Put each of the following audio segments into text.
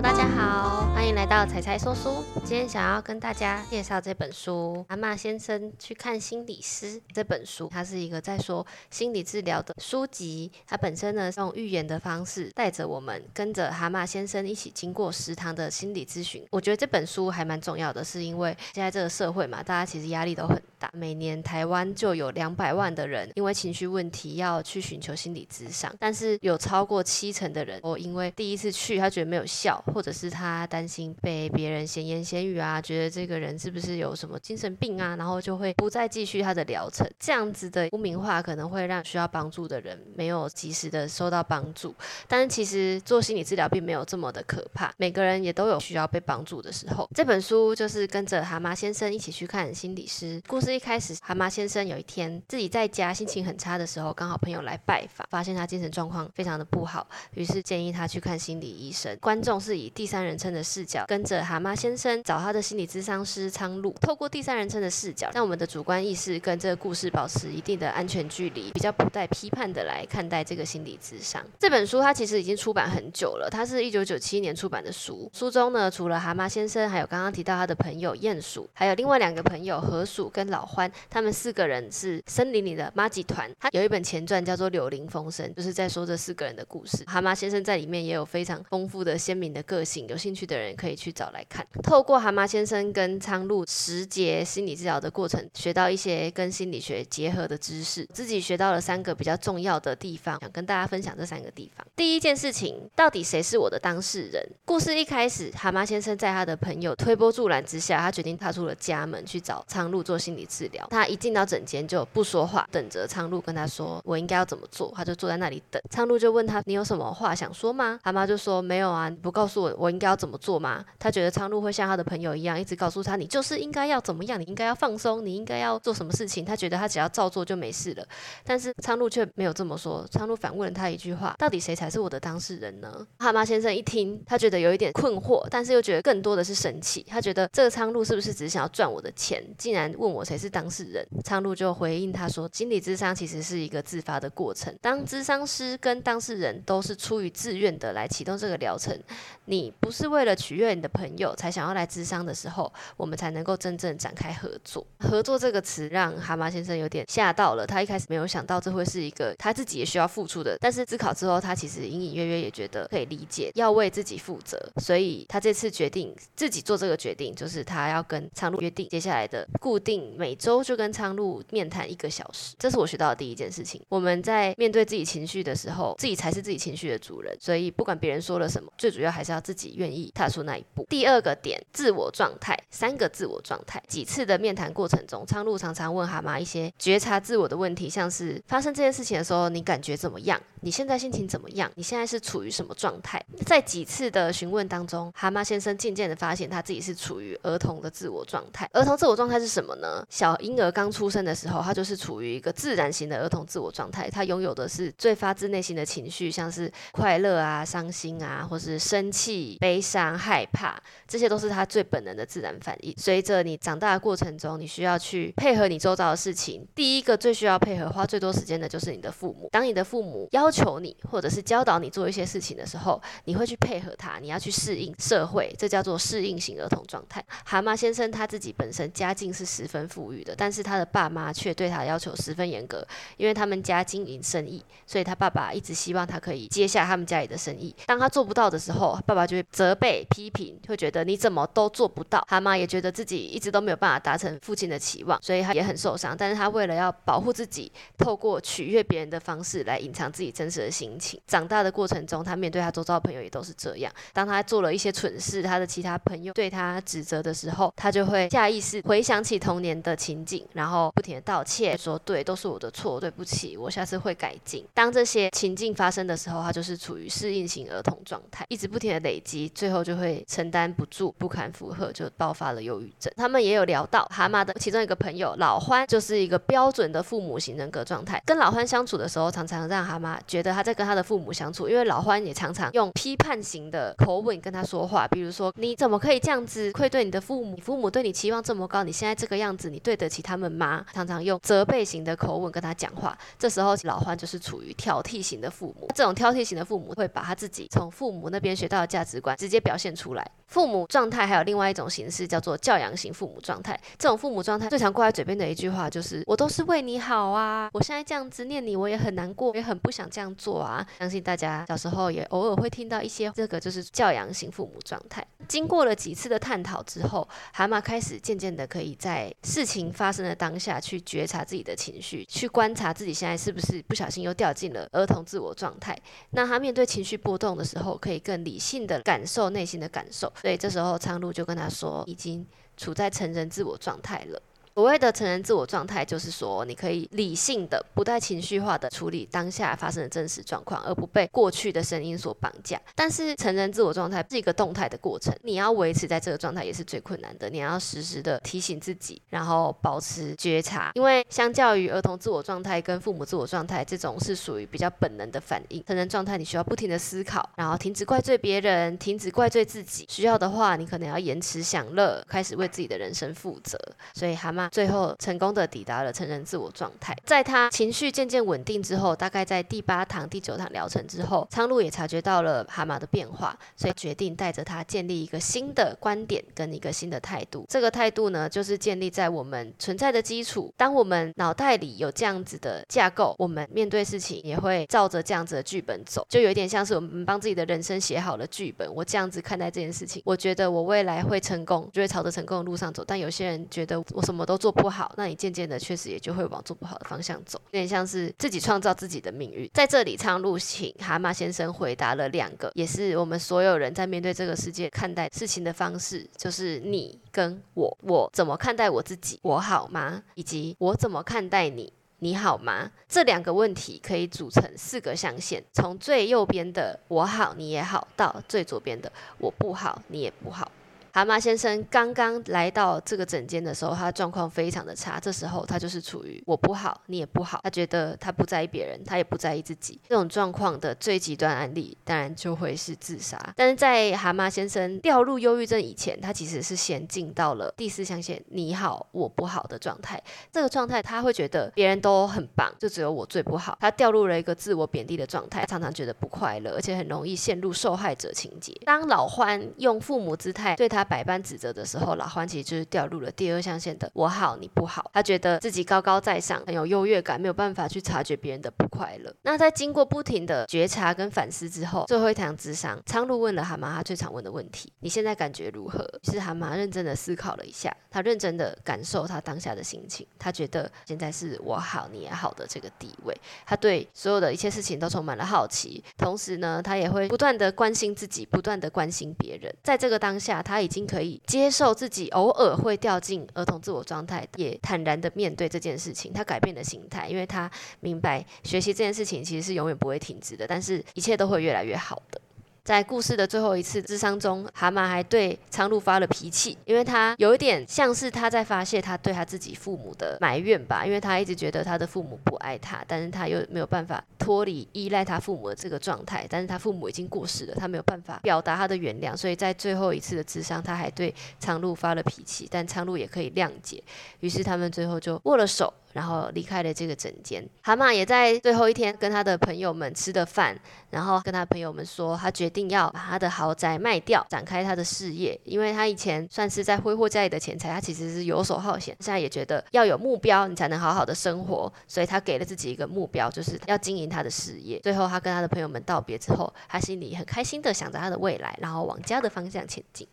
大家好，欢迎来到彩彩说书。今天想要跟大家介绍这本书《蛤蟆先生去看心理师》这本书，它是一个在说心理治疗的书籍。它本身呢，用寓言的方式带着我们跟着蛤蟆先生一起经过食堂的心理咨询。我觉得这本书还蛮重要的，是因为现在这个社会嘛，大家其实压力都很每年台湾就有两百万的人因为情绪问题要去寻求心理咨商，但是有超过七成的人，我因为第一次去，他觉得没有效，或者是他担心被别人闲言闲语啊，觉得这个人是不是有什么精神病啊，然后就会不再继续他的疗程。这样子的污名化可能会让需要帮助的人没有及时的收到帮助。但是其实做心理治疗并没有这么的可怕，每个人也都有需要被帮助的时候。这本书就是跟着蛤蟆先生一起去看心理师。故事一开始，蛤蟆先生有一天自己在家心情很差的时候，刚好朋友来拜访，发现他精神状况非常的不好，于是建议他去看心理医生。观众是以第三人称的视角，跟着蛤蟆先生找他的心理咨商师苍鹭，透过第三人称的视角，让我们的主观意识跟这个故事保持一定的安全距离，比较不带批判的来看待这个心理咨商。这本书它其实已经出版很久了，它是一九九七年出版的书。书中呢，除了蛤蟆先生，还有刚刚提到他的朋友鼹鼠，还有另外两个朋友河鼠跟老老欢，他们四个人是森林里的妈吉团。他有一本前传叫做《柳林风声》，就是在说这四个人的故事。蛤蟆先生在里面也有非常丰富的鲜明的个性，有兴趣的人可以去找来看。透过蛤蟆先生跟苍鹭十节心理治疗的过程，学到一些跟心理学结合的知识，自己学到了三个比较重要的地方，想跟大家分享这三个地方。第一件事情，到底谁是我的当事人？故事一开始，蛤蟆先生在他的朋友推波助澜之下，他决定踏出了家门去找苍鹭做心理治疗。他一进到诊间就不说话，等着苍鹭跟他说我应该要怎么做。他就坐在那里等。苍鹭就问他：“你有什么话想说吗？”蛤蟆就说：“没有啊，你不告诉我我应该要怎么做吗？”他觉得苍鹭会像他的朋友一样，一直告诉他：“你就是应该要怎么样，你应该要放松，你应该要做什么事情。”他觉得他只要照做就没事了。但是苍鹭却没有这么说。苍鹭反问了他一句话：“到底谁才是我的当事人呢？”蛤蟆先生一听，他觉得有一点困惑，但是又觉得更多的是生气。他觉得这个苍鹭是不是只想要赚我的钱，竟然问我谁是当事人？昌路就回应他说：“心理智商其实是一个自发的过程，当智商师跟当事人都是出于自愿的来启动这个疗程，你不是为了取悦你的朋友才想要来智商的时候，我们才能够真正展开合作。合作这个词让蛤蟆先生有点吓到了，他一开始没有想到这会是一个他自己也需要付出的，但是思考之后，他其实隐隐约约也觉得可以理解，要为自己负责，所以他这次决定自己做这个决定，就是他要跟昌路约定接下来的固定每每周就跟苍鹭面谈一个小时，这是我学到的第一件事情。我们在面对自己情绪的时候，自己才是自己情绪的主人，所以不管别人说了什么，最主要还是要自己愿意踏出那一步。第二个点，自我状态，三个自我状态。几次的面谈过程中，苍鹭常常问蛤蟆一些觉察自我的问题，像是发生这件事情的时候，你感觉怎么样？你现在心情怎么样？你现在是处于什么状态？在几次的询问当中，蛤蟆先生渐渐的发现他自己是处于儿童的自我状态。儿童自我状态是什么呢？小婴儿刚出生的时候，他就是处于一个自然型的儿童自我状态，他拥有的是最发自内心的情绪，像是快乐啊、伤心啊，或是生气、悲伤、害怕，这些都是他最本能的自然反应。随着你长大的过程中，你需要去配合你周遭的事情。第一个最需要配合、花最多时间的就是你的父母。当你的父母要求你，或者是教导你做一些事情的时候，你会去配合他，你要去适应社会，这叫做适应型儿童状态。蛤蟆先生他自己本身家境是十分富裕的，但是他的爸妈却对他要求十分严格，因为他们家经营生意，所以他爸爸一直希望他可以接下他们家里的生意。当他做不到的时候，爸爸就会责备、批评，会觉得你怎么都做不到。蛤蟆也觉得自己一直都没有办法达成父亲的期望，所以他也很受伤。但是他为了要保护自己，透过取悦别人的方式来隐藏自己真实的心情。长大的过程中，他面对他周遭的朋友也都是这样。当他做了一些蠢事，他的其他朋友对他指责的时候，他就会下意识回想起童年的情景，然后不停的道歉，说对，都是我的错，对不起，我下次会改进。当这些情境发生的时候，他就是处于适应型儿童状态，一直不停的累积，最后就会承担不住，不堪负荷，就爆发了忧郁症。他们也有聊到蛤蟆的其中一个朋友老欢，就是一个标准的父母型人格状态。跟老欢相处的时候，常常让蛤蟆觉得他在跟他的父母相处，因为老欢也常常用批判型的口吻跟他说话，比如说你怎么可以这样子愧对你的父母？你父母对你期望这么高，你现在这个样子，你对得起他们吗？常常用责备型的口吻跟他讲话。这时候老欢就是处于挑剔型的父母。这种挑剔型的父母会把他自己从父母那边学到的价值观直接表现出来。父母状态还有另外一种形式叫做教养型父母状态。这种父母状态最常挂在嘴边的一句话就是：“我都是为你好啊，我现在这样子念你，我也很难过，也很不想这样做啊。”相信大家小时候也偶尔会听到一些，这个就是教养型父母状态。经过了几次的探讨之后，蛤蟆开始渐渐的可以在事情发生的当下去觉察自己的情绪，去观察自己现在是不是不小心又掉进了儿童自我状态。那他面对情绪波动的时候，可以更理性的感受内心的感受。所以这时候苍鹭就跟他说，已经处在成人自我状态了。所谓的成人自我状态，就是说你可以理性的、不带情绪化的处理当下发生的真实状况，而不被过去的声音所绑架。但是成人自我状态是一个动态的过程，你要维持在这个状态也是最困难的。你要时时的提醒自己，然后保持觉察。因为相较于儿童自我状态跟父母自我状态，这种是属于比较本能的反应。成人状态你需要不停的思考，然后停止怪罪别人，停止怪罪自己。需要的话，你可能要延迟享乐，开始为自己的人生负责。所以蛤蟆。最后成功的抵达了成人自我状态，在他情绪渐渐稳定之后，大概在第八堂、第九堂疗程之后，苍鹭也察觉到了蛤蟆的变化，所以决定带着他建立一个新的观点跟一个新的态度。这个态度呢，就是建立在我们存在的基础。当我们脑袋里有这样子的架构，我们面对事情也会照着这样子的剧本走，就有点像是我们帮自己的人生写好了剧本。我这样子看待这件事情，我觉得我未来会成功，就会朝着成功的路上走。但有些人觉得我什么都做不好，那你渐渐的确实也就会往做不好的方向走，有点像是自己创造自己的命运。在这里，苍鹭请蛤蟆先生回答了两个，也是我们所有人在面对这个世界看待事情的方式，就是你跟我，我怎么看待我自己，我好吗？以及我怎么看待你，你好吗？这两个问题可以组成四个象限，从最右边的我好你也好，到最左边的我不好你也不好。蛤蟆先生刚刚来到这个诊间的时候，他状况非常的差。这时候他就是处于我不好，你也不好。他觉得他不在意别人，他也不在意自己。这种状况的最极端案例，当然就会是自杀。但是在蛤蟆先生掉入忧郁症以前，他其实是先进到了第四象限“你好，我不好”的状态。这个状态他会觉得别人都很棒，就只有我最不好。他掉入了一个自我贬低的状态，常常觉得不快乐，而且很容易陷入受害者情节。当老欢用父母姿态对他。百般指责的时候，老欢其实就是掉入了第二象限的“我好你不好”。他觉得自己高高在上，很有优越感，没有办法去察觉别人的不快乐。那在经过不停的觉察跟反思之后，最后一堂智商，苍鹭问了蛤蟆他最常问的问题：“你现在感觉如何？”于是蛤蟆认真的思考了一下，他认真的感受他当下的心情。他觉得现在是我好你也好的这个地位。他对所有的一切事情都充满了好奇，同时呢，他也会不断的关心自己，不断的关心别人。在这个当下，他已经可以接受自己偶尔会掉进儿童自我状态，也坦然的面对这件事情。他改变了心态，因为他明白学习这件事情其实是永远不会停止的，但是一切都会越来越好的。在故事的最后一次智商中，蛤蟆还对苍鹭发了脾气，因为他有一点像是他在发泄他对他自己父母的埋怨吧，因为他一直觉得他的父母不爱他，但是他又没有办法脱离依赖他父母的这个状态，但是他父母已经过世了，他没有办法表达他的原谅，所以在最后一次的智商，他还对苍鹭发了脾气，但苍鹭也可以谅解，于是他们最后就握了手。然后离开了这个诊间，蛤蟆也在最后一天跟他的朋友们吃的饭，然后跟他朋友们说，他决定要把他的豪宅卖掉，展开他的事业。因为他以前算是在挥霍家里的钱财，他其实是游手好闲。现在也觉得要有目标，你才能好好的生活，所以他给了自己一个目标，就是要经营他的事业。最后，他跟他的朋友们道别之后，他心里很开心的想着他的未来，然后往家的方向前进。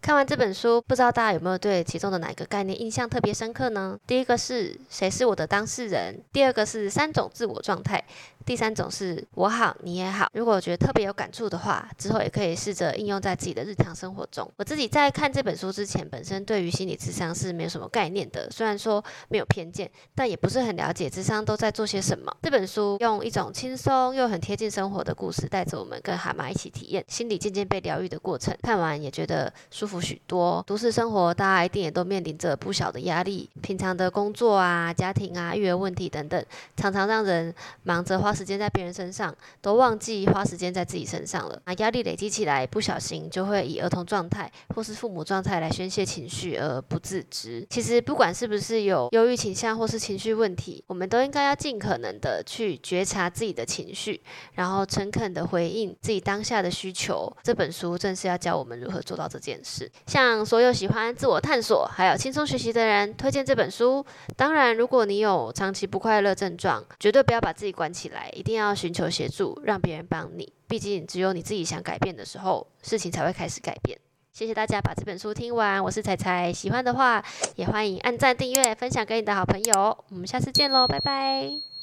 看完这本书，不知道大家有没有对其中的哪一个概念印象特别深刻呢？第一个是谁是我的当事人？第二个是三种自我状态。第三种是我好你也好，如果觉得特别有感触的话，之后也可以试着应用在自己的日常生活中。我自己在看这本书之前，本身对于心理智商是没有什么概念的，虽然说没有偏见，但也不是很了解智商都在做些什么。这本书用一种轻松又很贴近生活的故事，带着我们跟蛤蟆一起体验心理渐渐被疗愈的过程。看完也觉得舒服许多。都市生活大家一定也都面临着不小的压力，平常的工作啊、家庭啊、育儿问题等等，常常让人忙着花。时间在别人身上，都忘记花时间在自己身上了。啊，压力累积起来，不小心就会以儿童状态或是父母状态来宣泄情绪而不自知。其实不管是不是有忧郁倾向或是情绪问题，我们都应该要尽可能的去觉察自己的情绪，然后诚恳的回应自己当下的需求。这本书正是要教我们如何做到这件事。向所有喜欢自我探索还有轻松学习的人推荐这本书。当然，如果你有长期不快乐症状，绝对不要把自己关起来一定要寻求协助，让别人帮你。毕竟，只有你自己想改变的时候，事情才会开始改变。谢谢大家把这本书听完，我是彩彩，喜欢的话也欢迎按赞、订阅、分享给你的好朋友。我们下次见喽，拜拜。